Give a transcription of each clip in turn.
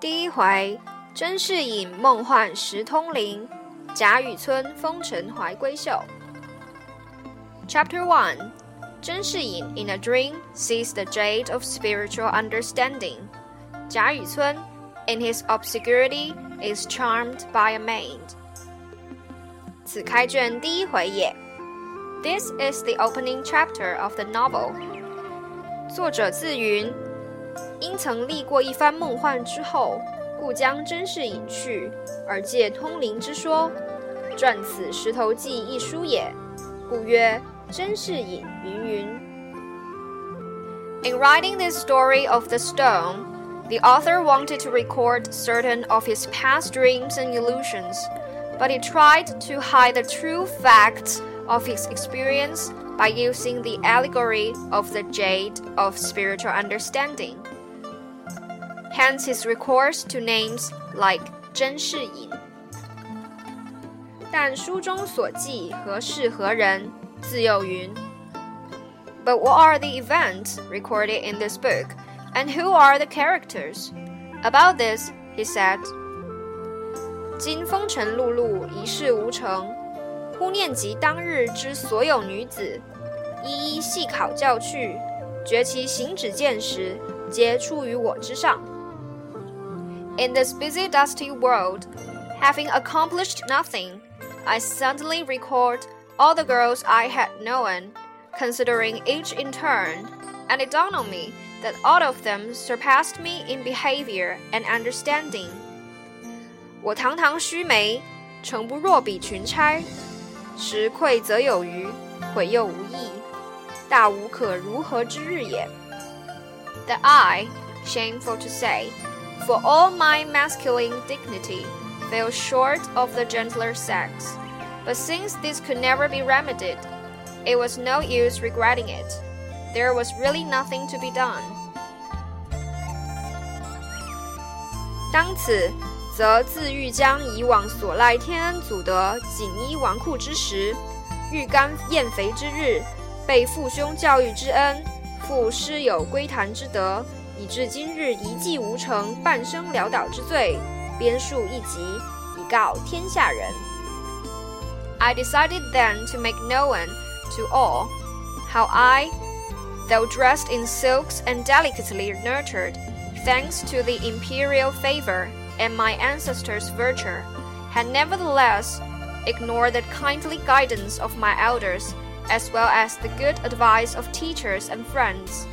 第一回，甄士隐梦幻识通灵，贾雨村风尘怀闺秀。Chapter One. Zhen Shiyin, in a dream, sees the jade of spiritual understanding. Jia Yucun, in his obscurity, is charmed by a maid. This is the opening chapter of the novel. 作者自云因曾历过一番梦幻之后，故将甄士隐去，而借通灵之说，撰此《石头记》一书也。故曰甄士隐云云。In writing this story of the stone, the author wanted to record certain of his past dreams and illusions, but he tried to hide the true facts of his experience by using the allegory of the jade of spiritual understanding. Hence his recourse to names like 甄士隐。但书中所记何事何人，自又云。But what are the events recorded in this book, and who are the characters? About this, he said. 今风尘碌碌，一事无成。忽念及当日之所有女子，一一细考教去，觉其行止见识，皆出于我之上。in this busy, dusty world, having accomplished nothing, I suddenly recalled all the girls I had known, considering each in turn, and it dawned on me that all of them surpassed me in behavior and understanding. 我堂堂须眉，诚不若比群钗。 时愧则有余，悔又无益，大无可如何之日也。That I, shameful to say, for all my masculine dignity fell short of the gentler sex. But since this could never be remedied, it was no use regretting it. There was really nothing to be done. 当此， 则自欲将以往所赖天恩祖德锦衣纨绔之时，欲甘燕肥之日，被父兄教育之恩，父师友归谈之德。以至今日一计无成、半生潦倒之罪，编述一集，以告天下人。I decided then to make known to all how I, though dressed in silks and delicately nurtured, thanks to the imperial favor and my ancestors' virtue, had nevertheless ignored the kindly guidance of my elders, as well as the good advice of teachers and friends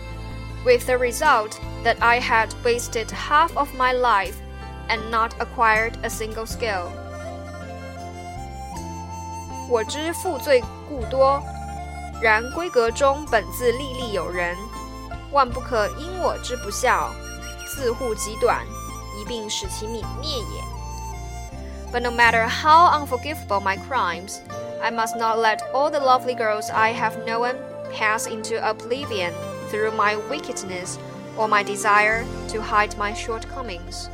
with the result that I had wasted half of my life and not acquired a single skill. 我知负罪故多，然闺阁中本自历历有人，万不可因我之不孝，自护极短， 一并使其泯灭也。But no matter how unforgivable my crimes, I must not let all the lovely girls I have known pass into oblivion through my wickedness or my desire to hide my shortcomings.